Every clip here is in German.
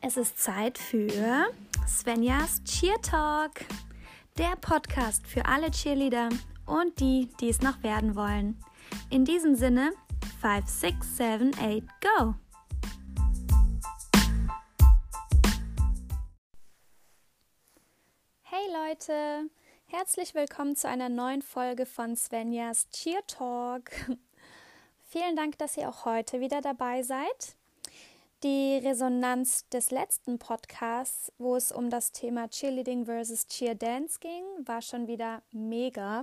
Es ist Zeit für Svenjas Cheer Talk, der Podcast für alle Cheerleader und die, die es noch werden wollen. In diesem Sinne, 5, 6, 7, 8, go! Hey Leute, herzlich willkommen zu einer neuen Folge von Svenjas Cheer Talk. Vielen Dank, dass ihr auch heute wieder dabei seid. Die Resonanz des letzten Podcasts, wo es um das Thema Cheerleading versus Cheer Dance ging, war schon wieder mega.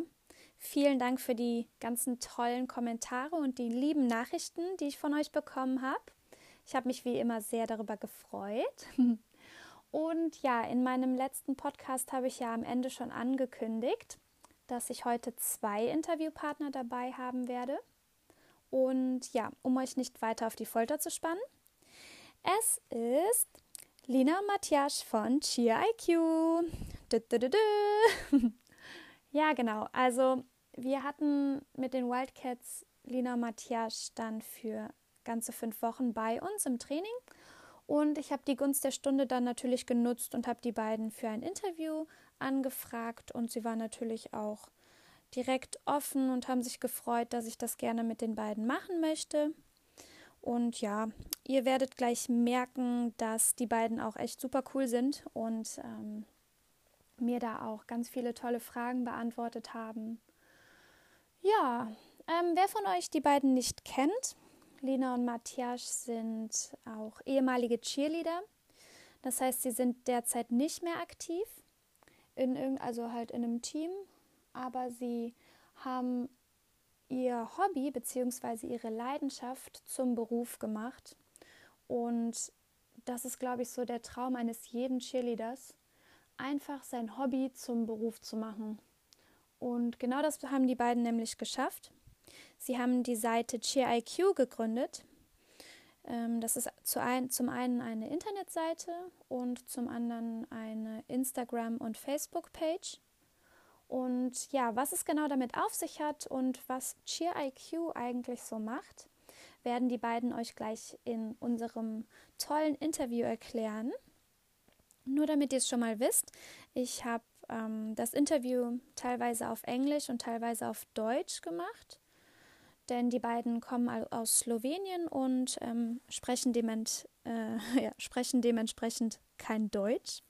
Vielen Dank für die ganzen tollen Kommentare und die lieben Nachrichten, die ich von euch bekommen habe. Ich habe mich wie immer sehr darüber gefreut. Und ja, in meinem letzten Podcast habe ich ja am Ende schon angekündigt, dass ich heute zwei Interviewpartner dabei haben werde. Und ja, um euch nicht weiter auf die Folter zu spannen, es ist Lina Matthias von Cheer IQ. Du, du, du, ja, genau. Also wir hatten mit den Wildcats Lina Matthias dann für ganze fünf Wochen bei uns im Training. Und ich habe die Gunst der Stunde dann natürlich genutzt und habe die beiden für ein Interview angefragt. Und sie waren natürlich auch direkt offen und haben sich gefreut, dass ich das gerne mit den beiden machen möchte. Und ja, ihr werdet gleich merken, dass die beiden auch echt super cool sind und ähm, mir da auch ganz viele tolle Fragen beantwortet haben. Ja, ähm, wer von euch die beiden nicht kennt, Lena und Matthias sind auch ehemalige Cheerleader. Das heißt, sie sind derzeit nicht mehr aktiv, in, also halt in einem Team, aber sie haben ihr Hobby bzw. ihre Leidenschaft zum Beruf gemacht. Und das ist, glaube ich, so der Traum eines jeden Cheerleaders, einfach sein Hobby zum Beruf zu machen. Und genau das haben die beiden nämlich geschafft. Sie haben die Seite CheerIQ gegründet. Ähm, das ist zum einen eine Internetseite und zum anderen eine Instagram- und Facebook-Page. Und ja, was es genau damit auf sich hat und was Cheer IQ eigentlich so macht, werden die beiden euch gleich in unserem tollen Interview erklären. Nur damit ihr es schon mal wisst, ich habe ähm, das Interview teilweise auf Englisch und teilweise auf Deutsch gemacht, denn die beiden kommen aus Slowenien und ähm, sprechen, dement, äh, ja, sprechen dementsprechend kein Deutsch.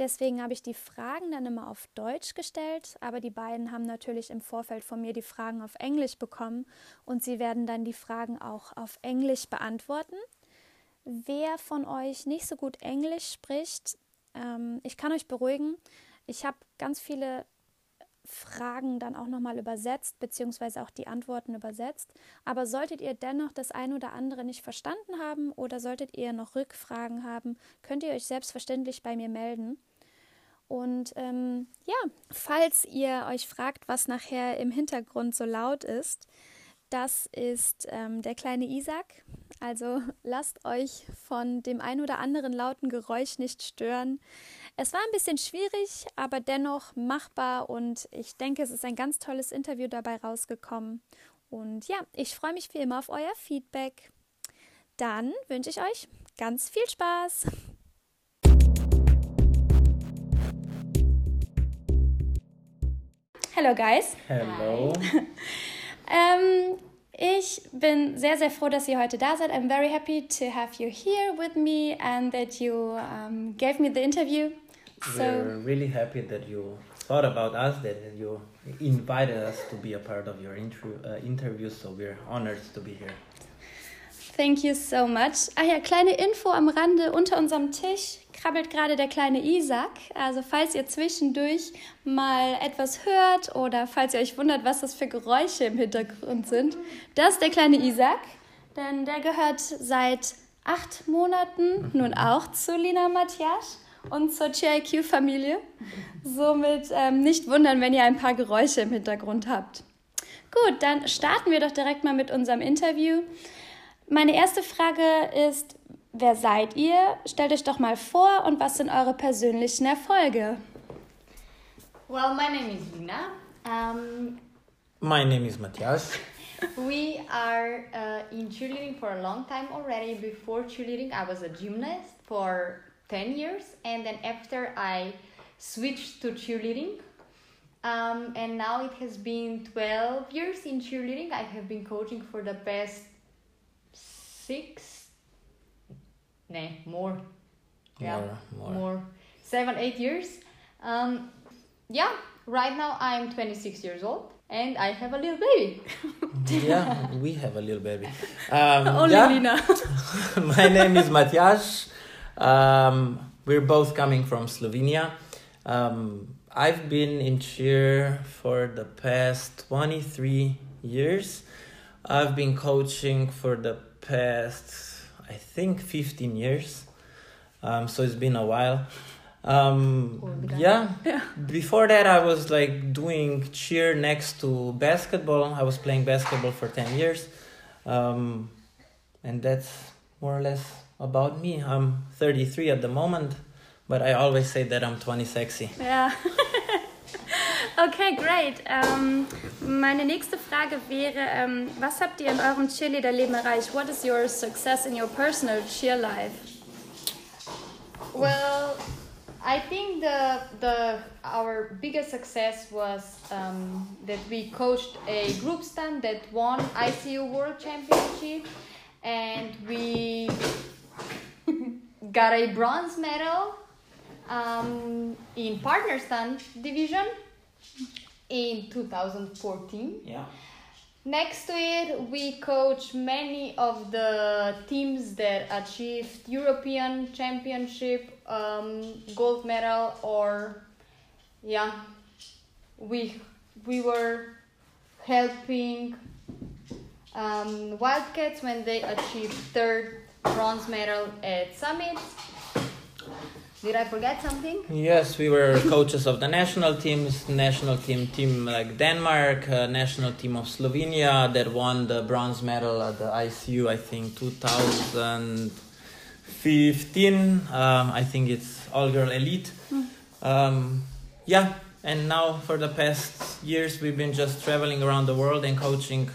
Deswegen habe ich die Fragen dann immer auf Deutsch gestellt, aber die beiden haben natürlich im Vorfeld von mir die Fragen auf Englisch bekommen und sie werden dann die Fragen auch auf Englisch beantworten. Wer von euch nicht so gut Englisch spricht, ähm, ich kann euch beruhigen, ich habe ganz viele Fragen dann auch nochmal übersetzt, beziehungsweise auch die Antworten übersetzt. Aber solltet ihr dennoch das ein oder andere nicht verstanden haben oder solltet ihr noch Rückfragen haben, könnt ihr euch selbstverständlich bei mir melden. Und ähm, ja, falls ihr euch fragt, was nachher im Hintergrund so laut ist, das ist ähm, der kleine Isaac. Also lasst euch von dem ein oder anderen lauten Geräusch nicht stören. Es war ein bisschen schwierig, aber dennoch machbar und ich denke, es ist ein ganz tolles Interview dabei rausgekommen. Und ja, ich freue mich wie immer auf euer Feedback. Dann wünsche ich euch ganz viel Spaß. Hello, guys. Hello. ähm, ich bin sehr, sehr froh, dass ihr heute da seid. I'm very happy to have you here with me and that you um, gave me the interview. So We're really happy that you thought about us, that you invited us to be a part of your intro, uh, interview. So we're honored to be here. Thank you so much. Ah ja, kleine Info am Rande. Unter unserem Tisch krabbelt gerade der kleine Isaac. Also falls ihr zwischendurch mal etwas hört oder falls ihr euch wundert, was das für Geräusche im Hintergrund sind, das ist der kleine Isaac. Denn der gehört seit acht Monaten nun auch zu Lina Matthias und zur GIQ-Familie. Somit ähm, nicht wundern, wenn ihr ein paar Geräusche im Hintergrund habt. Gut, dann starten wir doch direkt mal mit unserem Interview. Meine erste Frage ist, wer seid ihr? Stellt euch doch mal vor und was sind eure persönlichen Erfolge? Well, my name is Lina. Um, my name is Matthias. we are uh, in cheerleading for a long time already. Before cheerleading, I was a gymnast for 10 years, and then after I switched to cheerleading. Um, and now it has been 12 years in cheerleading. I have been coaching for the past six, nah, more. Yeah, More, more. more. Seven, eight years. Um, yeah, right now I'm 26 years old and I have a little baby. yeah, we have a little baby. Um, Only yeah. Lina. My name is Matjaž. Um, we're both coming from Slovenia. Um, I've been in cheer for the past 23 years. I've been coaching for the past, I think, 15 years. Um, so it's been a while. Um, yeah. Yeah. Before that, I was like doing cheer next to basketball. I was playing basketball for 10 years. Um, and that's more or less about me. I'm 33 at the moment, but I always say that I'm 20 sexy. Ja. Okay, great. Ähm, meine nächste Frage wäre, ähm, was habt ihr in eurem Cheerleader-Leben erreicht? What is your success in your personal cheer life? Well, I think the the our biggest success was um, that we coached a group stand that won ICU World Championship, and we got a bronze medal um, in partner stand division in 2014. Yeah. Next to it, we coach many of the teams that achieved European Championship um, gold medal, or yeah, we we were helping um, Wildcats when they achieved third bronze medal at Summit. Did I forget something? Yes, we were coaches of the national teams, national team, team like Denmark, uh, national team of Slovenia that won the bronze medal at the ICU, I think 2015. Um, I think it's all girl elite. Um, yeah, and now for the past years we've been just traveling around the world and coaching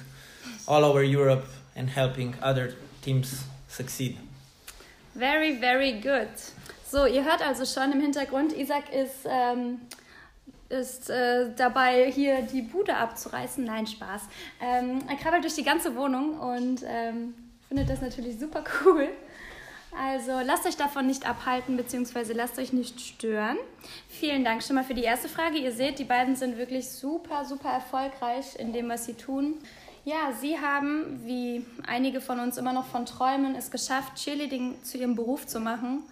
all over Europe and helping other teams succeed. Very, very good. So, ihr hört also schon im Hintergrund, Isaac ist, ähm, ist äh, dabei, hier die Bude abzureißen. Nein, Spaß. Ähm, er krabbelt durch die ganze Wohnung und ähm, findet das natürlich super cool. Also lasst euch davon nicht abhalten, beziehungsweise lasst euch nicht stören. Vielen Dank schon mal für die erste Frage. Ihr seht, die beiden sind wirklich super, super erfolgreich in dem, was sie tun. Ja, sie haben, wie einige von uns immer noch von träumen, es geschafft, Cheerleading zu ihrem Beruf zu machen.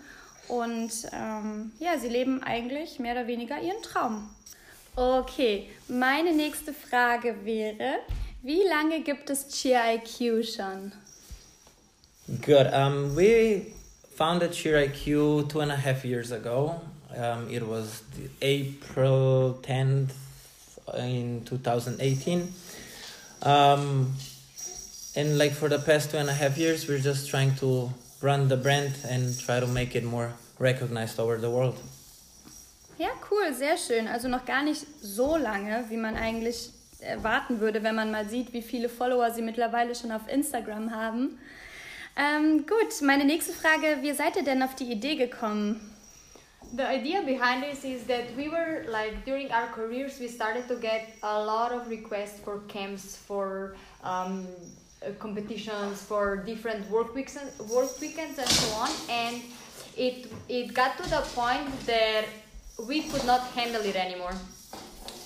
Und ähm, ja, sie leben eigentlich mehr oder weniger ihren Traum. Okay, meine nächste Frage wäre, wie lange gibt es Cheer IQ schon? Good. Um, we founded Cheer IQ two and a half years ago. Um, it was April 10th in 2018. Um, and like for the past two and a half years, we're just trying to run the brand and try to make it more recognized over the world. Ja, cool, sehr schön. Also noch gar nicht so lange, wie man eigentlich erwarten würde, wenn man mal sieht, wie viele Follower sie mittlerweile schon auf Instagram haben. Ähm, gut, meine nächste Frage, wie seid ihr denn auf die Idee gekommen? The idea behind this is that we were like during our careers, we started to get a lot of requests for camps, for um, competitions, for different work weeks, and, work weekends, and so on. And it it got to the point that we could not handle it anymore.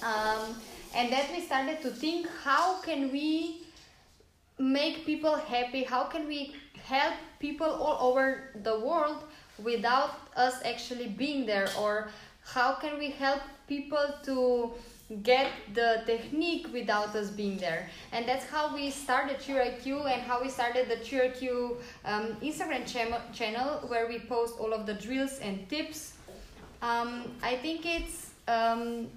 Um, and then we started to think, how can we make people happy? How can we help people all over the world without us actually being there? Or how can we help people to get the technique without us being there? And that's how we started CheerIQ and how we started the CheerIQ um, Instagram cham- channel where we post all of the drills and tips. Um, I think it's um,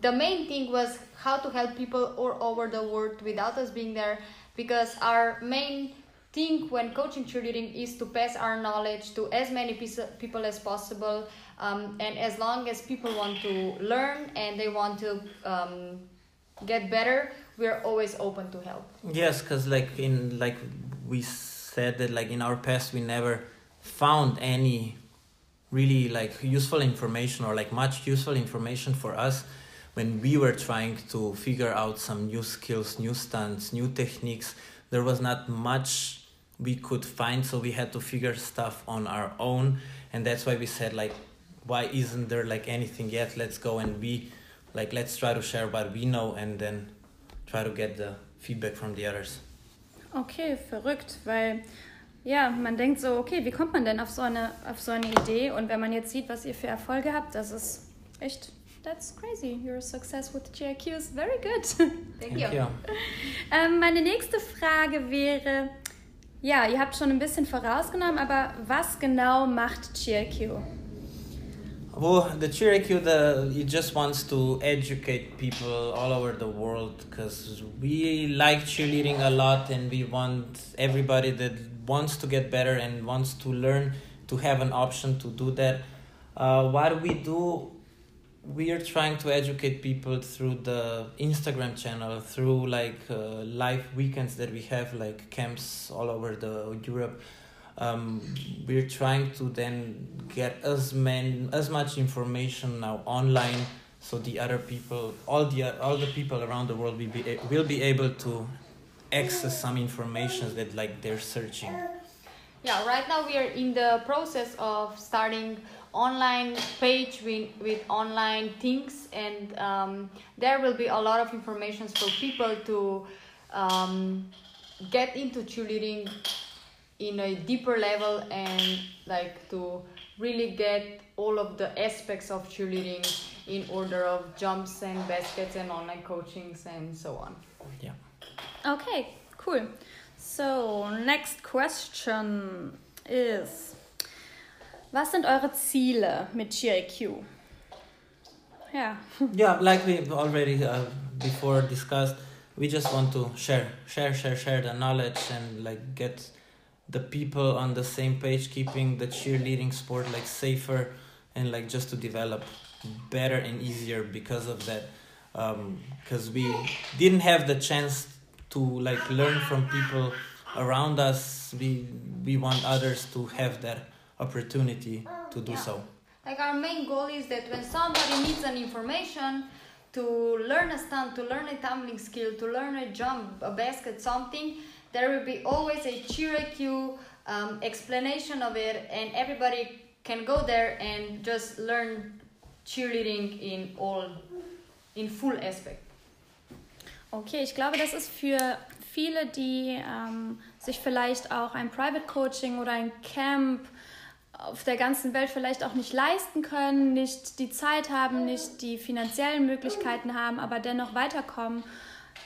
the main thing was how to help people all over the world without us being there because our main thing when coaching cheerleading is to pass our knowledge to as many people as possible um, and as long as people want to learn and they want to um, get better, we're always open to help. Yes, because like in like we said that like in our past we never found any really like useful information or like much useful information for us when we were trying to figure out some new skills, new stunts, new techniques. There was not much we could find, so we had to figure stuff on our own, and that's why we said like, why isn't there like anything yet? Let's go and we, like, let's try to share what we know and then try to get the feedback from the others. Okay, verrückt, weil ja, man denkt so, okay, wie kommt man denn auf so eine auf so eine Idee? Und wenn man jetzt sieht, was ihr für Erfolge habt, das ist echt That's crazy. Your success with GIQ is very good. Thank, Thank you. you. Ähm, meine nächste Frage wäre, ja, ihr habt schon ein bisschen vorausgenommen, aber was genau macht GIQ? Well, the GIQ, the it just wants to educate people all over the world because we like cheerleading a lot, and we want everybody that wants to get better and wants to learn to have an option to do that. Uh, what we do we are trying to educate people through the Instagram channel, through like uh, live weekends that we have, like camps all over the Europe. Um, we're trying to then get as many as much information now online, so the other people, all the all the people around the world will be will be able to access some information that like they're searching. Yeah, right now we are in the process of starting online page with, with online things and um, there will be a lot of information for people to um, get into cheerleading in a deeper level and like to really get all of the aspects of cheerleading in order of jumps and baskets and online coachings and so on. Yeah. Okay cool. So next question is Was sind eure Ziele mit GIQ? Yeah. yeah, like we already uh, before discussed, we just want to share, share, share, share the knowledge and like get the people on the same page, keeping the cheerleading sport like safer and like just to develop better and easier because of that. Because um, we didn't have the chance to like learn from people around us. We we want others to have that opportunity to do yeah. so. Like our main goal is that when somebody needs an information to learn a stunt, to learn a tumbling skill, to learn a jump, a basket, something, there will be always a cheer um, explanation of it, and everybody can go there and just learn cheerleading in all, in full aspect. Okay, ich glaube, das ist für viele, die ähm, sich vielleicht auch ein Private Coaching oder ein Camp auf der ganzen Welt vielleicht auch nicht leisten können, nicht die Zeit haben, nicht die finanziellen Möglichkeiten haben, aber dennoch weiterkommen,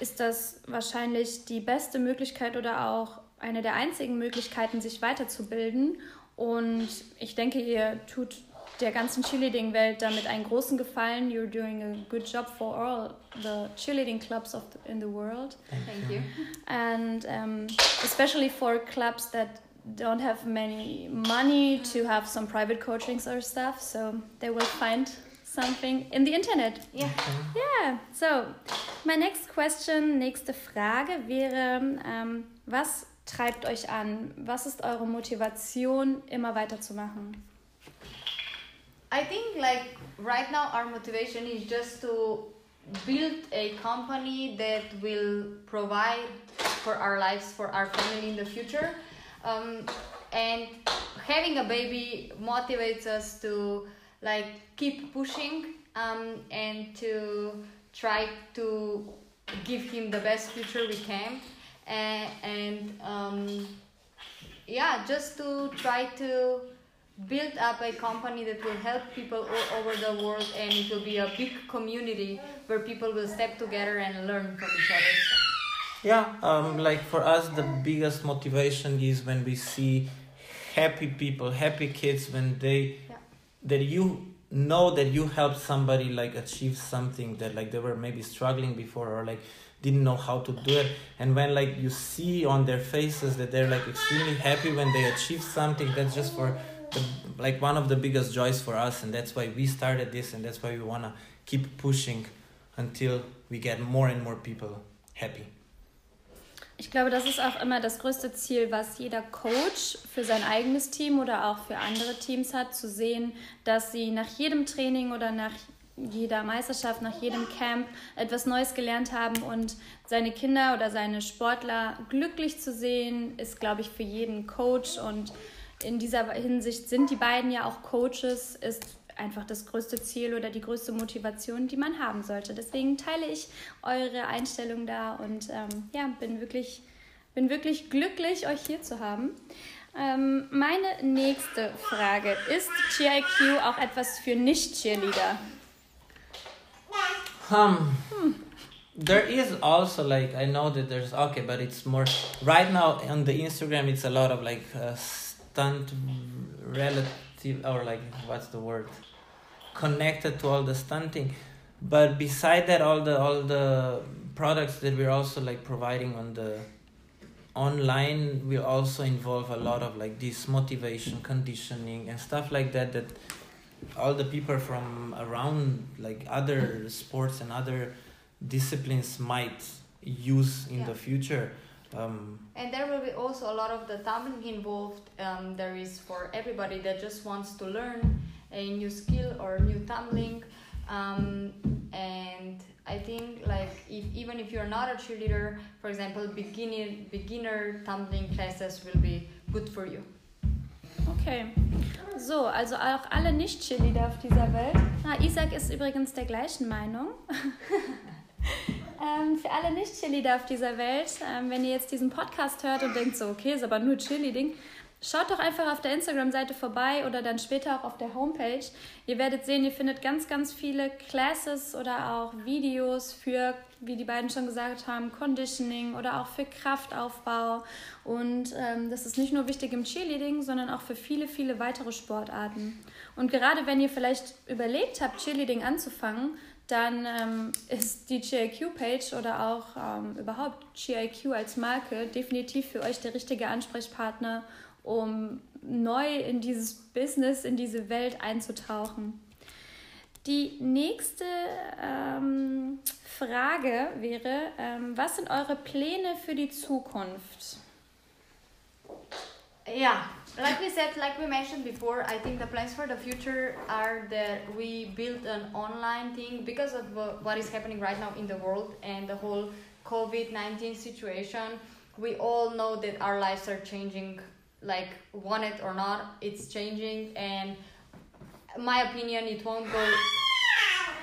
ist das wahrscheinlich die beste Möglichkeit oder auch eine der einzigen Möglichkeiten, sich weiterzubilden. Und ich denke, ihr tut der ganzen Cheerleading-Welt damit einen großen Gefallen. You're doing a good job for all the cheerleading clubs of the, in the world. Thank you. And um, especially for clubs that don't have many money to have some private coachings or stuff, so they will find something in the internet. Yeah. Yeah. So, my next question, nächste Frage wäre, ähm, was treibt euch an? Was ist eure Motivation, immer weiterzumachen? I think like right now our motivation is just to build a company that will provide for our lives, for our family in the future. Um, and having a baby motivates us to like keep pushing um, and to try to give him the best future we can. And, and um, yeah just to try to build up a company that will help people all over the world and it will be a big community where people will step together and learn from each other yeah, um, like for us, the biggest motivation is when we see happy people, happy kids, when they yeah. that you know that you helped somebody like achieve something that like they were maybe struggling before or like didn't know how to do it and when like you see on their faces that they're like extremely happy when they achieve something that's just for the, like one of the biggest joys for us and that's why we started this and that's why we want to keep pushing until we get more and more people happy. Ich glaube, das ist auch immer das größte Ziel, was jeder Coach für sein eigenes Team oder auch für andere Teams hat, zu sehen, dass sie nach jedem Training oder nach jeder Meisterschaft, nach jedem Camp etwas Neues gelernt haben und seine Kinder oder seine Sportler glücklich zu sehen, ist, glaube ich, für jeden Coach. Und in dieser Hinsicht sind die beiden ja auch Coaches, ist einfach das größte Ziel oder die größte Motivation, die man haben sollte. Deswegen teile ich eure Einstellung da und ähm, ja, bin wirklich, bin wirklich glücklich, euch hier zu haben. Ähm, meine nächste Frage: Ist GIQ auch etwas für Nicht-Cheerleader? Um, hmm. there is also like I know that there's okay, but it's more right now on the Instagram. It's a lot of like uh, stunt relative or like what's the word? Connected to all the stunting. But beside that all the all the products that we're also like providing on the online will also involve a lot of like this motivation conditioning and stuff like that that all the people from around like other sports and other disciplines might use in yeah. the future um, and there will be also a lot of the tumbling involved um, there is for everybody that just wants to learn a new skill or new tumbling um, and i think like if even if you're not a cheerleader for example beginner beginner tumbling classes will be good for you Okay, so, also auch alle Nicht-Cheerleader auf dieser Welt. Ah, Isaac ist übrigens der gleichen Meinung. ähm, für alle Nicht-Cheerleader auf dieser Welt, ähm, wenn ihr jetzt diesen Podcast hört und denkt so, okay, ist aber nur Cheerleading, Schaut doch einfach auf der Instagram-Seite vorbei oder dann später auch auf der Homepage. Ihr werdet sehen, ihr findet ganz, ganz viele Classes oder auch Videos für, wie die beiden schon gesagt haben, Conditioning oder auch für Kraftaufbau. Und ähm, das ist nicht nur wichtig im Cheerleading, sondern auch für viele, viele weitere Sportarten. Und gerade wenn ihr vielleicht überlegt habt, Cheerleading anzufangen, dann ähm, ist die GIQ-Page oder auch ähm, überhaupt GIQ als Marke definitiv für euch der richtige Ansprechpartner um neu in dieses Business, in diese Welt einzutauchen. Die nächste ähm, Frage wäre, ähm, was sind eure Pläne für die Zukunft? Yeah, like we said, like we mentioned before, I think the plans for the future are that we build an online thing because of what is happening right now in the world and the whole COVID 19 situation. We all know that our lives are changing like want it or not it's changing and my opinion it won't go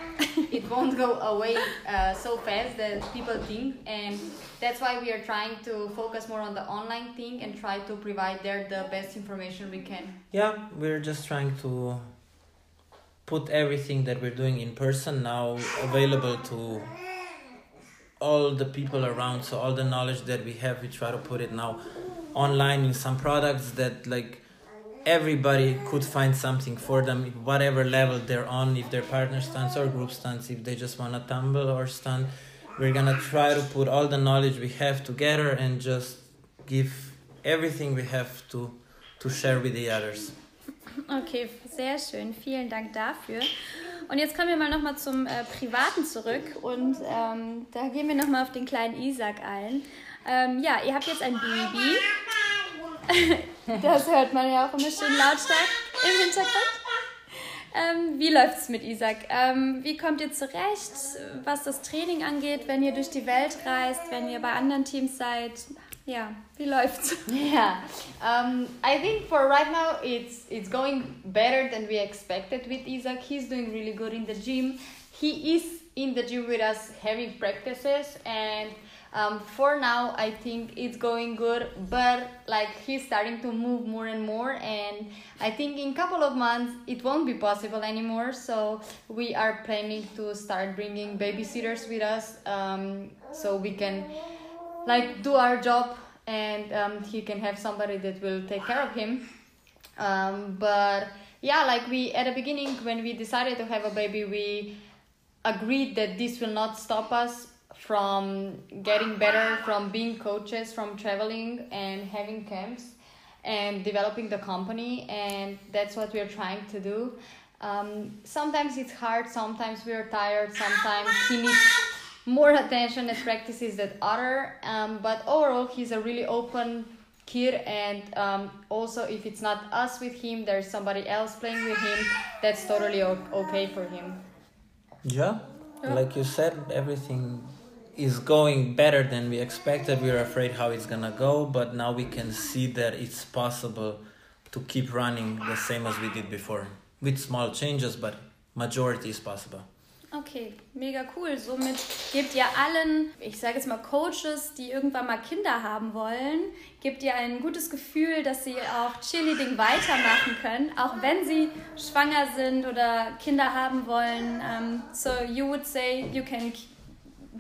it won't go away uh, so fast that people think and that's why we are trying to focus more on the online thing and try to provide there the best information we can. Yeah we're just trying to put everything that we're doing in person now available to all the people around. So all the knowledge that we have we try to put it now online in some products that like everybody could find something for them whatever level they're on if they're partner stunts or group stunts if they just want to tumble or stunt we're gonna try to put all the knowledge we have together and just give everything we have to to share with the others. Okay sehr schön. Vielen dank dafür. Und jetzt kommen wir mal noch mal zum äh, privaten zurück und ähm, da gehen wir noch mal auf den kleinen Isaac ein. Ähm, ja, ihr habt jetzt ein Baby. das hört man ja auch immer schön lautstark im Hintergrund. Ähm, wie es mit Isaac? Ähm, wie kommt ihr zurecht, was das Training angeht, wenn ihr durch die Welt reist, wenn ihr bei anderen Teams seid? Ja, wie läuft's? Yeah, um, I think for right now it's it's going better than we expected with Isaac. He's doing really good in the gym. He is in the gym with us having practices and um, for now i think it's going good but like he's starting to move more and more and i think in couple of months it won't be possible anymore so we are planning to start bringing babysitters with us um, so we can like do our job and um, he can have somebody that will take care of him. Um, but yeah like we at the beginning when we decided to have a baby we agreed that this will not stop us from getting better, from being coaches, from traveling and having camps and developing the company. And that's what we're trying to do. Um, sometimes it's hard, sometimes we are tired, sometimes he needs more attention at practices than other. Um, but overall, he's a really open kid, and um, also if it's not us with him, there's somebody else playing with him. That's totally okay for him. Yeah, yeah. like you said, everything is going better than we expected. We were afraid how it's gonna go, but now we can see that it's possible to keep running the same as we did before with small changes, but majority is possible. Okay, mega cool. Somit gebt ihr allen, ich sage jetzt mal Coaches, die irgendwann mal Kinder haben wollen, gebt ihr ein gutes Gefühl, dass sie auch Cheerleading weitermachen können, auch wenn sie schwanger sind oder Kinder haben wollen. Um, so you would say you can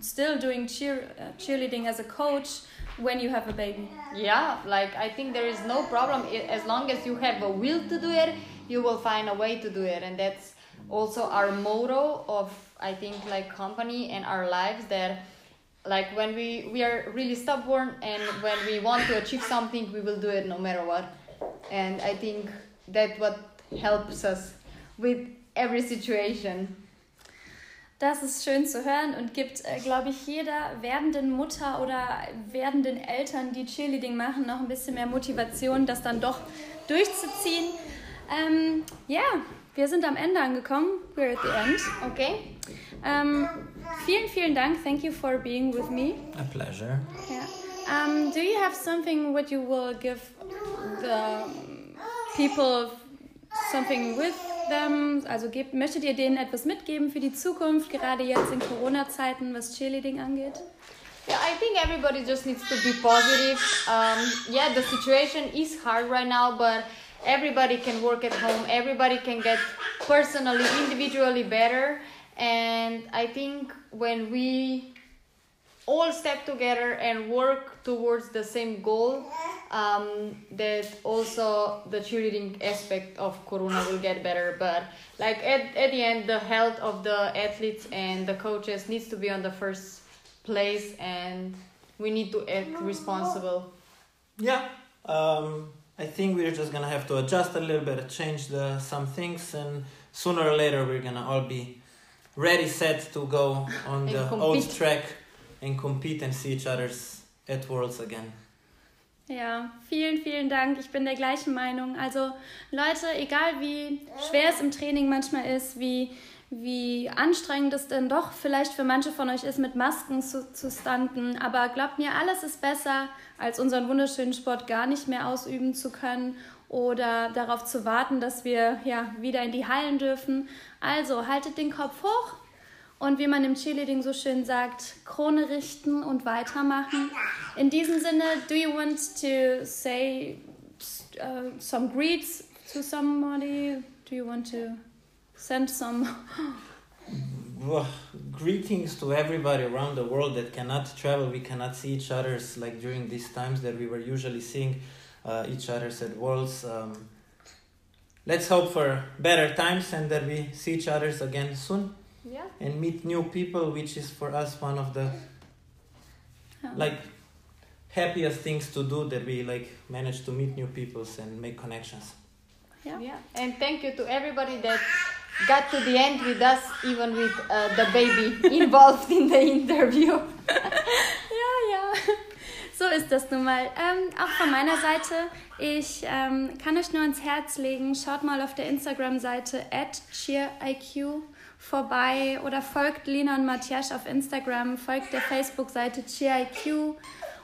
still doing cheer, uh, cheerleading as a coach when you have a baby. Yeah, like I think there is no problem as long as you have a will to do it, you will find a way to do it, and that's also our motto of I think like company and our lives that like when we we are really stubborn and when we want to achieve something we will do it no matter what. And I think that what helps us with every situation. Das ist schön zu hören und gibt, äh, glaube ich, jeder werdenden Mutter oder werdenden Eltern, die Cheerleading machen, noch ein bisschen mehr Motivation, das dann doch durchzuziehen. Ähm, ja, wir sind am Ende angekommen. We're at the end. Okay. Ähm, vielen, vielen Dank. Thank you for being with me. A pleasure. Yeah. Um, do you have something what you will give the people something with them? Also gebt, möchtet ihr denen etwas mitgeben für die Zukunft, gerade jetzt in Corona-Zeiten, was Cheerleading angeht? Yeah, I think everybody just needs to be positive. Um, yeah, the situation is hard right now, but everybody can work at home. Everybody can get personally, individually better. And I think when we all step together and work towards the same goal, um, that also the cheerleading aspect of Corona will get better. But like at, at the end, the health of the athletes and the coaches needs to be on the first place, and we need to act responsible. Yeah. Um, I think we're just gonna have to adjust a little bit, change the some things, and sooner or later we're gonna all be ready, set to go on the compete. old track and compete and see each other's at Worlds again. Ja, vielen, vielen Dank. Ich bin der gleichen Meinung. Also Leute, egal wie schwer es im Training manchmal ist, wie, wie anstrengend es denn doch vielleicht für manche von euch ist, mit Masken zu, zu standen, aber glaubt mir, alles ist besser, als unseren wunderschönen Sport gar nicht mehr ausüben zu können oder darauf zu warten, dass wir ja wieder in die Hallen dürfen. Also haltet den Kopf hoch, und wie man im Cheerleading so schön sagt, Krone richten und weitermachen. In diesem Sinne, do you want to say uh, some greets to somebody? Do you want to send some? well, greetings to everybody around the world that cannot travel. We cannot see each other's like during these times that we were usually seeing uh, each other's at worlds. Um, let's hope for better times and that we see each other's again soon yeah and meet new people which is for us one of the like happiest things to do that we like manage to meet new peoples and make connections yeah yeah and thank you to everybody that got to the end with us even with uh, the baby involved in the interview. Ja ja. So ist das nun mal. Ähm, auch von meiner Seite, ich ähm, kann euch nur ans Herz legen, schaut mal auf der Instagram-Seite at cheeriq vorbei oder folgt Lina und Matthias auf Instagram, folgt der Facebook-Seite ChiIQ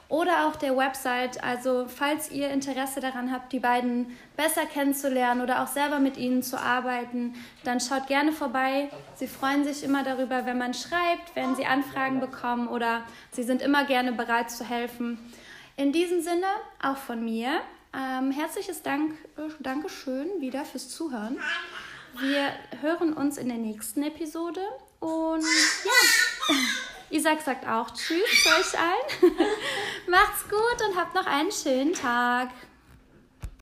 oder auch der Website. Also falls ihr Interesse daran habt, die beiden besser kennenzulernen oder auch selber mit ihnen zu arbeiten, dann schaut gerne vorbei. Sie freuen sich immer darüber, wenn man schreibt, wenn sie Anfragen bekommen oder sie sind immer gerne bereit zu helfen. In diesem Sinne, auch von mir, ähm, herzliches Dank, äh, Dankeschön wieder fürs Zuhören. Wir hören uns in der nächsten Episode und ja, Isaac sagt auch Tschüss für euch allen. Macht's gut und habt noch einen schönen Tag.